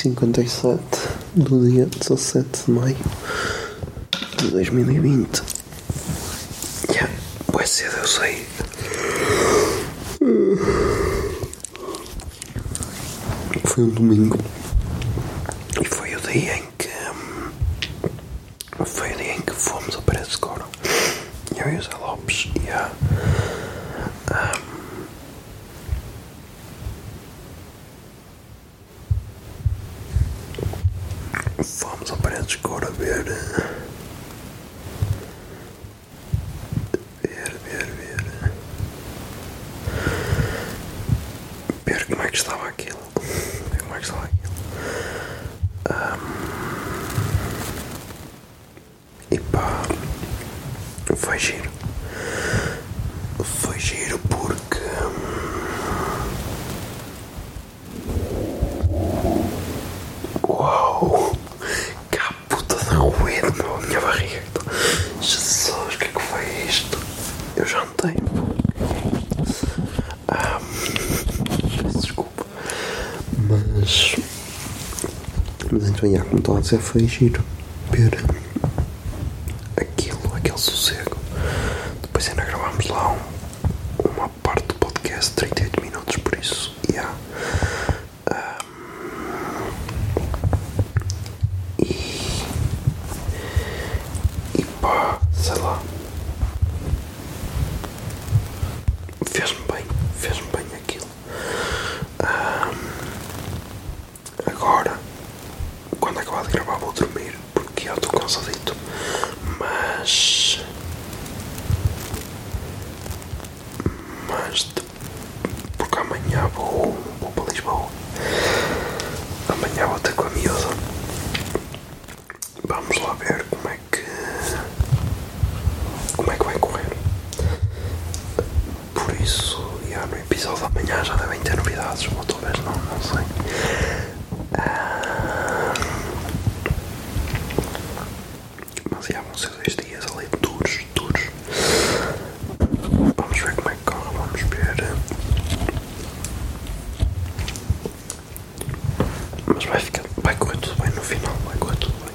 57 do dia 17 de maio de 2020. Yeah, vai cedo, eu sei. Foi um domingo e foi o dia em que. Foi o dia em que fomos a Paredes de Coro. Eu e o Zé Lopes e a. Fomos de Cora ver. Ver, ver, ver. Ver como é que estava aquilo. Ver como é que estava aquilo. Ahm, E pá. Foi giro. Foi giro porque. hum, Uau! Que a puta de ruído na minha barriga. Jesus, o que é que foi isto? Eu jantei. Ah, peço desculpa. Mas. Mas como estava a dizer, foi giro ver aquilo, aquele sossego. Depois ainda gravámos lá um- uma parte do podcast, 38 minutos, por isso, já. E. E pá, sei lá. Fez-me bem, fez-me bem aquilo. Ahm, agora, quando acabar de gravar, vou dormir, porque eu estou cansadito. Mas. Mas. de- Porque amanhã vou, vou para Lisboa. Amanhã vou ter com a miúda. Vamos lá ver como é que. Como é que vai correr. Por isso, já no episódio da manhã já devem ter novidades, ou talvez não, não sei. Ah, Mas já vão ser dois dias ali de duros, duros. Vamos ver como é que corre, vamos ver. Mas vai ficar, vai correr tudo bem no final, vai correr tudo bem.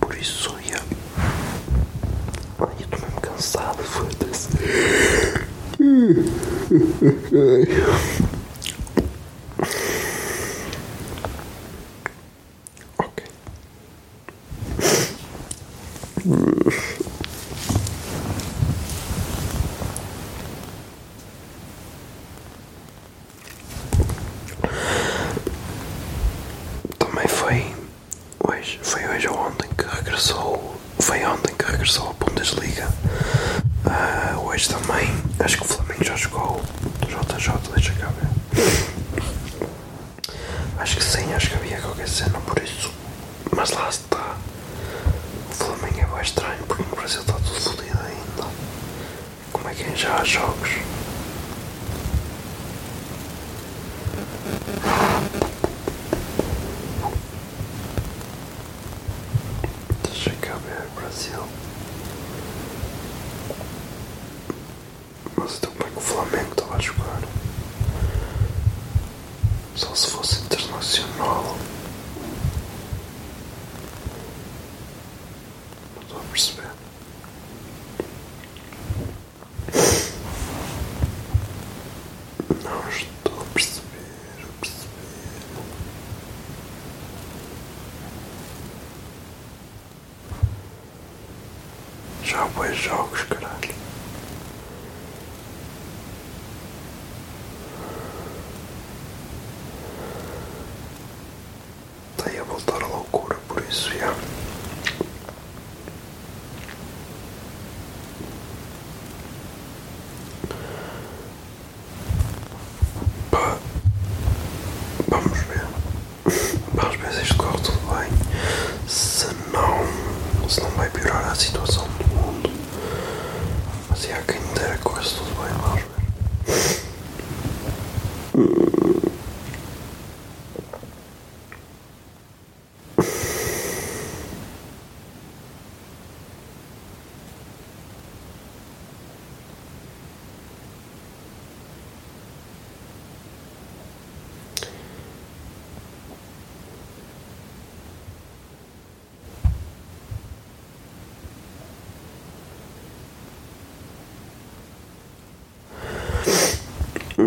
Por isso, já. Ai, eu estou mesmo cansado, foda-se. Também foi hoje, foi hoje ou ontem que regressou, foi ontem que regressou a Bundesliga. Ah, hoje também, acho que o Flamengo já jogou JJ, deixa cá ver. Acho que sim, acho que havia qualquer cena por isso. Mas lá está. O Flamengo é bem estranho porque no Brasil está tudo fodido ainda. Como é que já há jogos? Deixa cá ver, Brasil. mas então como é que o Flamengo estava a jogar? Só se fosse internacional. Não estou a perceber. Não estou a perceber. Já foi jogos, caralho. Mas e há quem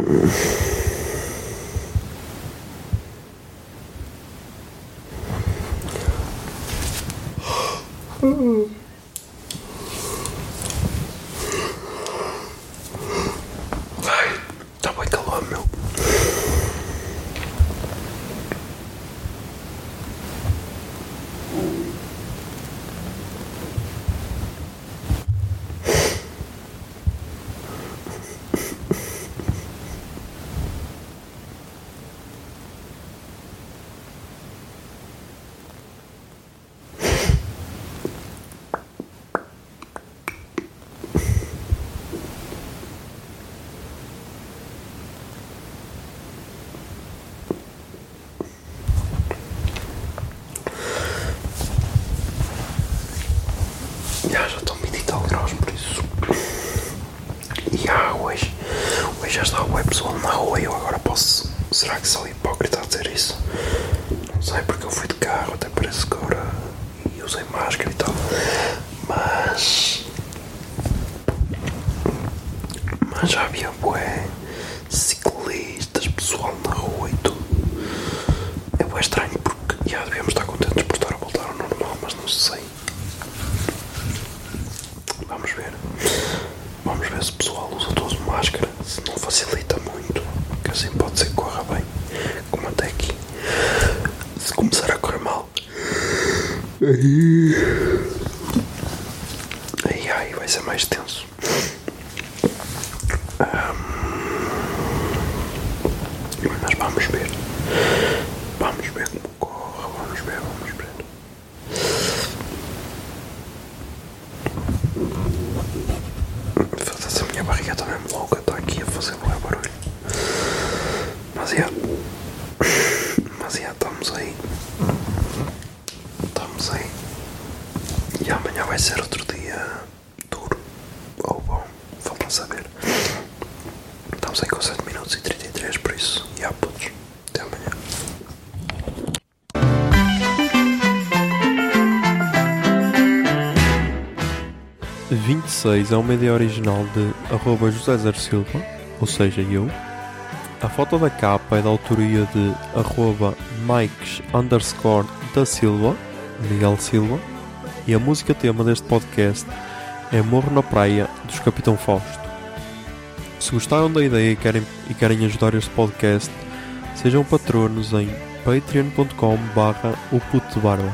Ai, está bem calor, meu. Já, já estão 20 e tal graus, por isso. E há hoje, hoje já está o pessoal na rua e eu agora posso. Será que sou hipócrita a dizer isso? Não sei, porque eu fui de carro, até parece que agora. e usei máscara e tal. Mas. Mas já havia bué ciclistas, pessoal na rua e tudo. É bué estranho porque já devíamos estar contentes por estar a voltar ao normal, mas não sei. Vamos ver. Vamos ver se o pessoal usa todos máscara. Se não facilita muito. Que assim pode ser que corra bem. Como até aqui. Se começar a correr mal. Aí. Aí, vai ser mais tenso. Ahm, Mas vamos ver. Vamos ver como corre. Vamos ver, vamos ver. Foda-se, a minha barriga está mesmo louca, está aqui a fazer bué barulho. Mas já. Mas já, estamos aí. Estamos aí. E amanhã vai ser outro dia duro. Ou bom, falta saber. Aí com 7 minutos e 33, por isso. Já, putos. Até amanhã. 26 é uma ideia original de arroba José Zer Silva, ou seja, eu. A foto da capa é da autoria de arroba Mikes underscore da Silva, Miguel Silva. E a música tema deste podcast é Morro na Praia, dos Capitão Fausto. Se gostaram da ideia e querem, e querem ajudar este podcast, sejam patronos em patreon.com barra o puto barba.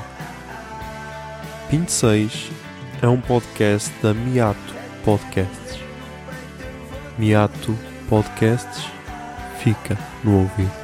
26 é um podcast da Miato Podcasts. Miato Podcasts fica no ouvido.